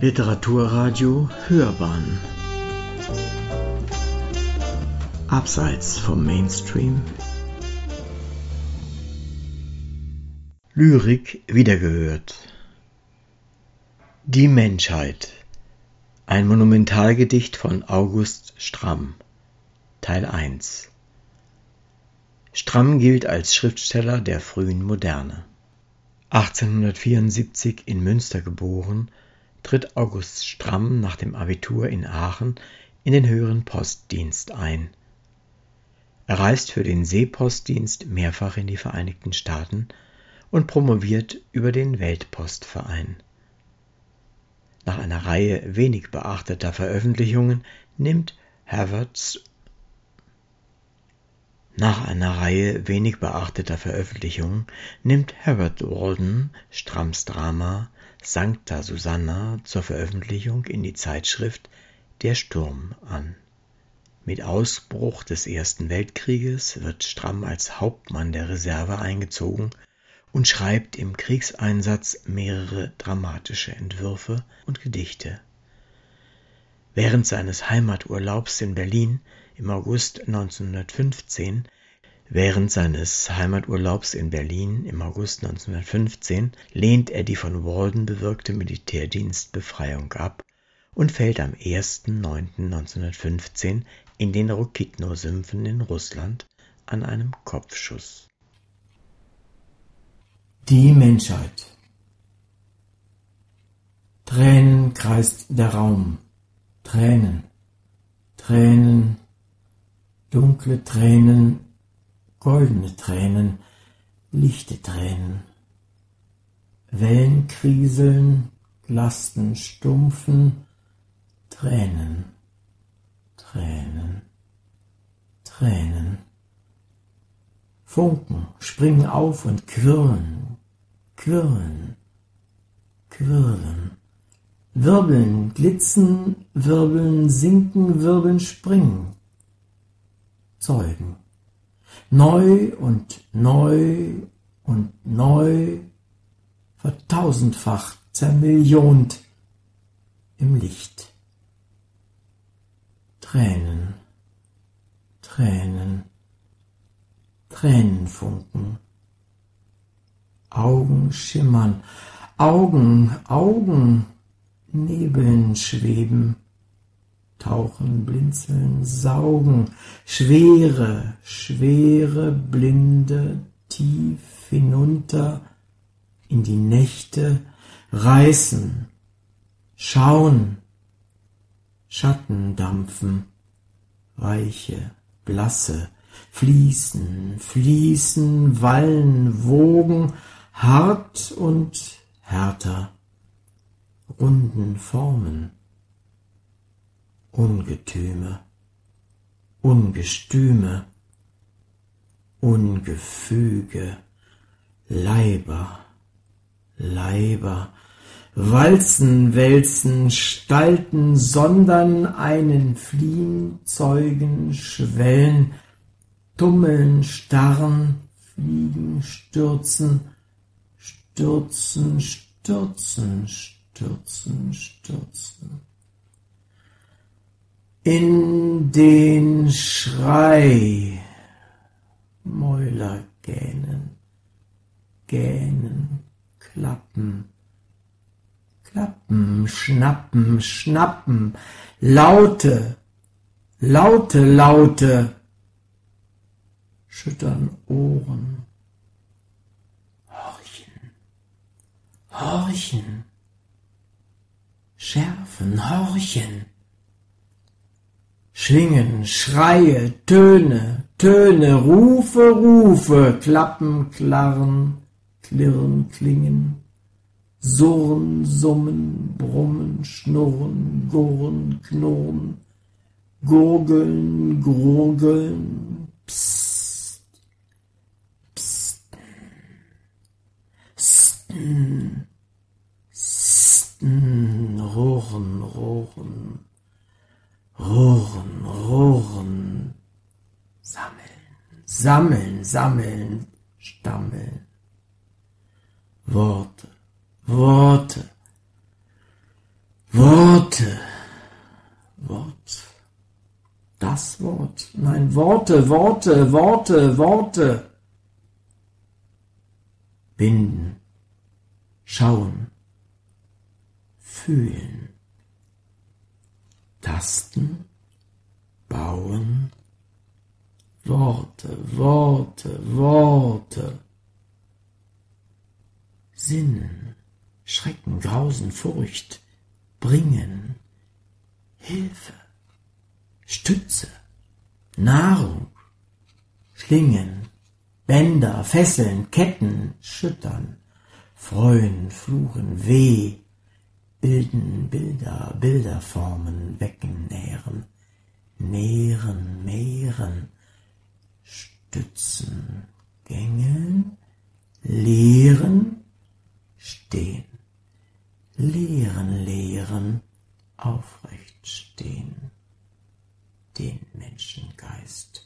Literaturradio Hörbahn. Abseits vom Mainstream. Lyrik wiedergehört. Die Menschheit. Ein Monumentalgedicht von August Stramm. Teil 1 Stramm gilt als Schriftsteller der frühen Moderne. 1874 in Münster geboren, tritt August Stramm nach dem Abitur in Aachen in den höheren Postdienst ein. Er reist für den Seepostdienst mehrfach in die Vereinigten Staaten und promoviert über den Weltpostverein. Nach einer Reihe wenig beachteter Veröffentlichungen nimmt Havertz nach einer Reihe wenig beachteter Veröffentlichungen nimmt Herbert Walden Stramms Drama Sancta Susanna zur Veröffentlichung in die Zeitschrift Der Sturm an. Mit Ausbruch des Ersten Weltkrieges wird Stramm als Hauptmann der Reserve eingezogen und schreibt im Kriegseinsatz mehrere dramatische Entwürfe und Gedichte. Während seines Heimaturlaubs in Berlin im August 1915 Während seines Heimaturlaubs in Berlin im August 1915 lehnt er die von Walden bewirkte Militärdienstbefreiung ab und fällt am 1.9.1915 in den Rokitno-Sümpfen in Russland an einem Kopfschuss. Die Menschheit. Tränen kreist der Raum, Tränen, Tränen, dunkle Tränen goldene Tränen, lichte Tränen. Wellen kriseln, Lasten stumpfen, Tränen, Tränen, Tränen. Funken springen auf und quirlen, quirlen, quirlen. Wirbeln, glitzen, wirbeln, sinken, wirbeln, springen. Zeugen neu und neu und neu, vertausendfacht, zermilliont im Licht. Tränen, Tränen, Tränenfunken, Augen schimmern, Augen, Augen, Nebeln schweben, tauchen, blinzeln, saugen, schwere, schwere, blinde, tief hinunter in die Nächte, reißen, schauen, Schatten dampfen, weiche, blasse, fließen, fließen, wallen, wogen, hart und härter, runden Formen Ungetüme, Ungestüme, Ungefüge, Leiber, Leiber, Walzen, Wälzen, Stalten, sondern einen fliehen, zeugen, schwellen, tummeln, starren, fliegen, stürzen, stürzen, stürzen, stürzen, stürzen in den Schrei. Mäuler gähnen, gähnen, klappen, klappen, schnappen, schnappen, laute, laute, laute, schüttern Ohren, horchen, horchen, schärfen, horchen. Schwingen, Schreie, Töne, Töne, Rufe, Rufe, Klappen, Klarren, Klirren, Klingen, Surren, Summen, Brummen, Schnurren, Gurren, Knurren, Gurgeln, Gurgeln, Psst, Psst, Psst, Psst, Rohren, Rohren, Ruhren, ruhren. Sammeln, sammeln, sammeln, stammeln. Worte, Worte, Worte, Wort. Das Wort. Nein, Worte, Worte, Worte, Worte. Binden, schauen, fühlen tasten, bauen, Worte, Worte, Worte. Sinnen, Schrecken, Grausen, Furcht, bringen, Hilfe, Stütze, Nahrung, Schlingen, Bänder, Fesseln, Ketten, schüttern, freuen, fluchen, weh, bilden Bilder, Bilder formen, wecken, nähren, nähren, mehren, stützen, gängeln, lehren, stehen, lehren, lehren, aufrecht stehen, den Menschengeist.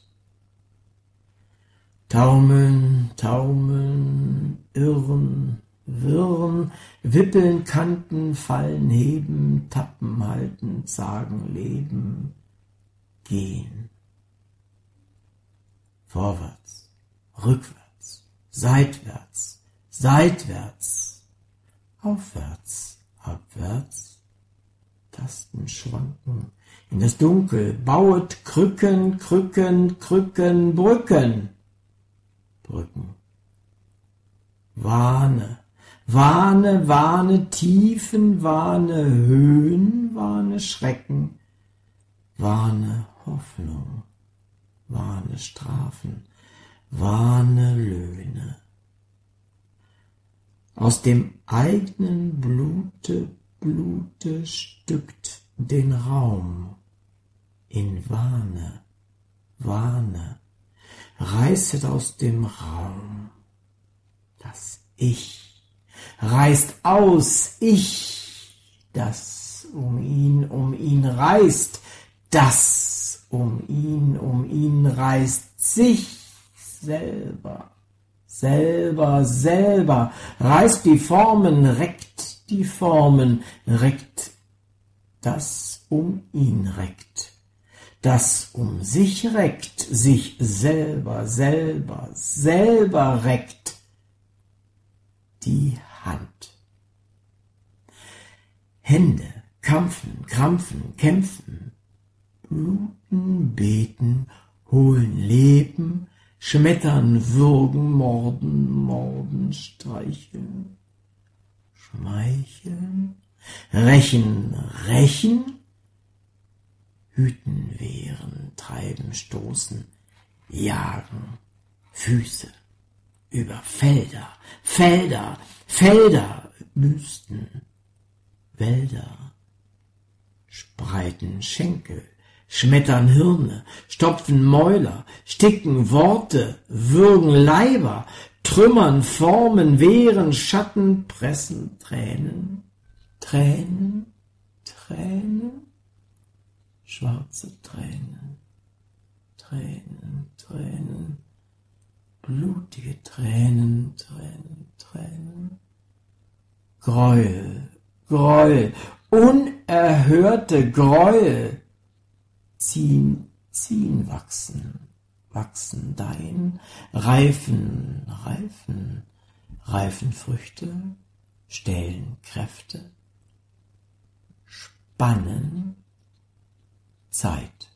Taumeln, taumeln, irren, wirren, wippeln, kanten, fallen, heben, tappen, halten, zagen, leben, gehen. Vorwärts, rückwärts, seitwärts, seitwärts, aufwärts, abwärts, Tasten schwanken in das Dunkel, bauet Krücken, Krücken, Krücken, Brücken, Brücken. Wahne, Wahne, Wahne, Tiefen, Wahne, Höhen, Wahne, Schrecken, Wahne, Hoffnung, Wahne, Strafen, Wahne, Löhne. Aus dem eigenen Blute, Blute stückt den Raum in Wahne, Wahne, reißet aus dem Raum das Ich, reißt aus. Ich, das um ihn, um ihn reißt, das um ihn, um ihn reißt sich selber, selber, selber, reißt die Formen, reckt die Formen, reckt das um ihn reckt. Das um sich reckt, sich selber, selber, selber reckt, die Hand. Hände, kampfen, krampfen, kämpfen, bluten, beten, holen, leben, schmettern, würgen, morden, morden, streicheln, schmeicheln, rächen, rächen, hüten, wehren, treiben, stoßen, jagen, Füße, über Felder, Felder, Felder, Wüsten, Wälder, spreiten Schenkel, schmettern Hirne, stopfen Mäuler, sticken Worte, würgen Leiber, trümmern Formen, wehren Schatten, pressen Tränen, Tränen, Tränen, schwarze Tränen, Tränen, Tränen, blutige Tränen, Tränen, Tränen, Gräuel, Gräuel, unerhörte Gräuel, ziehen, ziehen, wachsen, wachsen dein, reifen, reifen, reifen Früchte, stellen Kräfte, spannen, Zeit.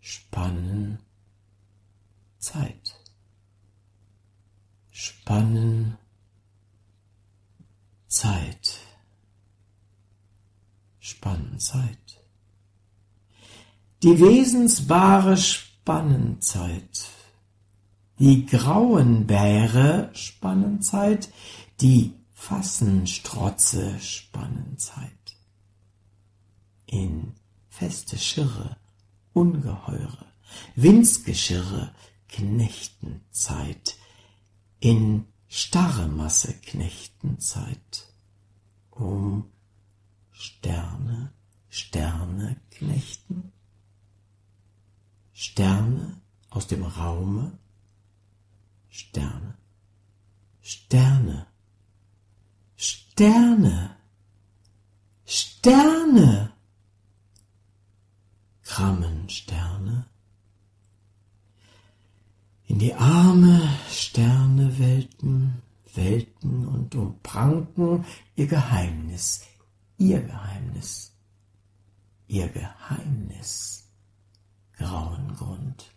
Spannen, Zeit. Spannen, Zeit. Spannenzeit. Die wesensbare Spannenzeit. Die grauen Bäre Spannenzeit. Die Fassenstrotze Spannenzeit. In feste Schirre, ungeheure, Windsgeschirre, Knechtenzeit, in starre Masse Knechtenzeit, um Sterne, Sterne knechten, Sterne aus dem Raume, Sterne, Sterne, Sterne, Sterne. Kramensterne, in die arme Sterne Welten, und umpranken ihr Geheimnis, ihr Geheimnis, ihr Geheimnis, grauen Grund.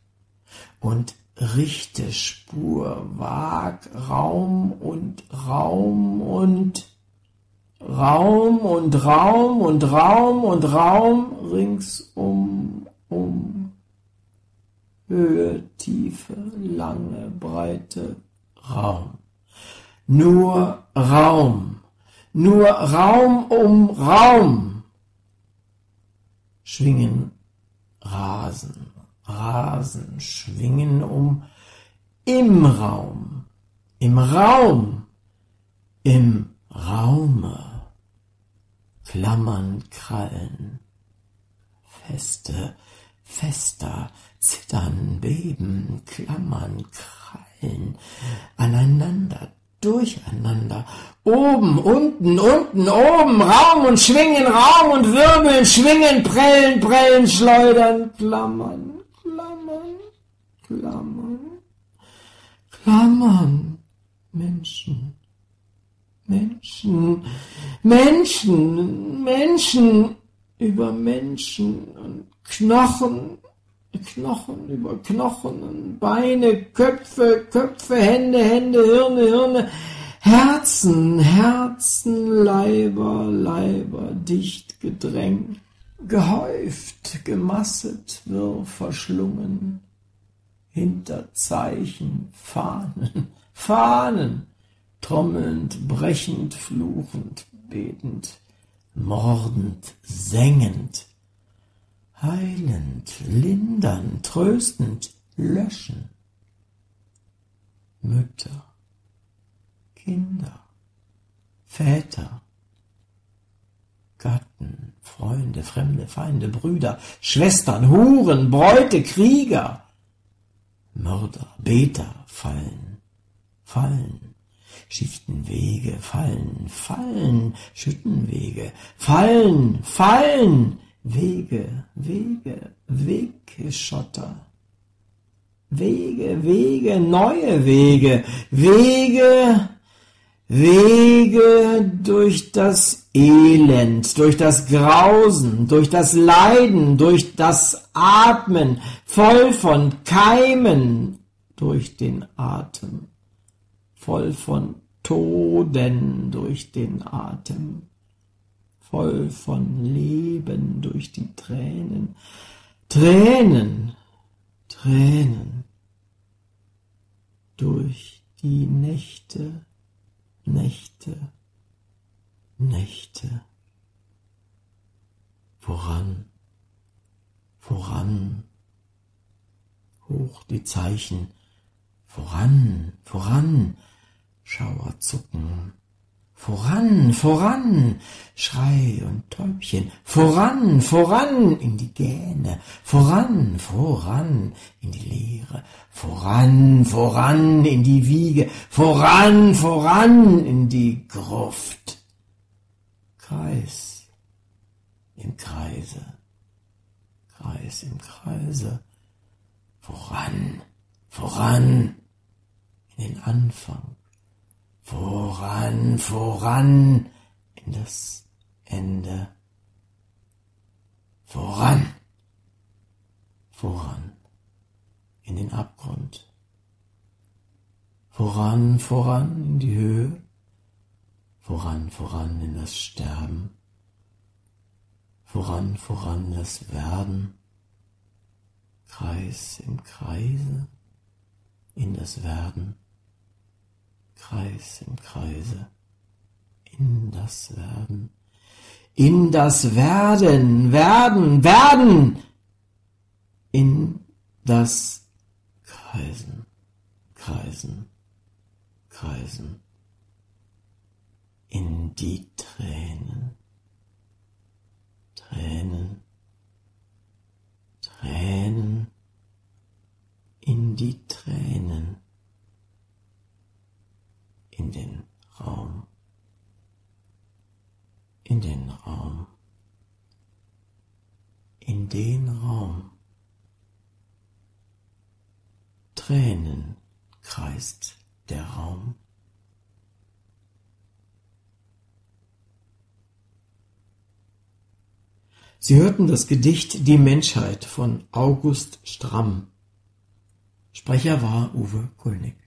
Und richte Spur, wag Raum und Raum und Raum und Raum und Raum und Raum ringsum um. Höhe, Tiefe, lange, breite, Raum. Nur Raum, nur Raum um Raum. Schwingen, rasen, rasen, schwingen um im Raum, im Raum, im Raume. Klammern, Krallen, feste, fester, zittern, beben, klammern, krallen, aneinander, durcheinander, oben, unten, unten, oben, Raum und schwingen, Raum und wirbeln, schwingen, prellen, prellen, schleudern, klammern, klammern, klammern, klammern, Menschen, Menschen, Menschen, Menschen über Menschen und Knochen, Knochen über Knochen, Beine, Köpfe, Köpfe, Hände, Hände, Hirne, Hirne, Herzen, Herzen, Leiber, Leiber, dicht gedrängt, gehäuft, gemasset, wirr verschlungen, Hinterzeichen, Fahnen, Fahnen, trommelnd, brechend, fluchend, betend, mordend, sengend, heilend, lindern, tröstend, löschen. Mütter, Kinder, Väter, Gatten, Freunde, Fremde, Feinde, Brüder, Schwestern, Huren, Bräute, Krieger, Mörder, Beter fallen, fallen, Schichtenwege, Fallen, Fallen, Schüttenwege, Fallen, Fallen, Wege, Wege, Wegeschotter. Wege, Wege, neue Wege, Wege, Wege durch das Elend, durch das Grausen, durch das Leiden, durch das Atmen, voll von Keimen, durch den Atem. Voll von Toden durch den Atem, voll von Leben durch die Tränen, Tränen, Tränen durch die Nächte, Nächte, Nächte. Voran, voran, hoch die Zeichen, voran, voran, Schauer zucken. Voran, voran, Schrei und Täubchen, voran, voran in die Gähne, voran, voran in die Leere, voran, voran in die Wiege, voran, voran in die Gruft. Kreis im Kreise, Kreis im Kreise, voran, voran in den Anfang, voran, voran in das Ende, voran, voran in den Abgrund, voran, voran in die Höhe, voran, voran in das Sterben, voran, voran das Werden, Kreis im Kreise, in das Werden, Kreis im Kreise, in das Werden, in das Werden, werden, werden, in das Kreisen, Kreisen, Kreisen, in die Tränen, Tränen, Tränen, in die Tränen in den Raum, in den Raum, in den Raum. Tränen kreist der Raum. Sie hörten das Gedicht Die Menschheit von August Stramm. Sprecher war Uwe Kulnig.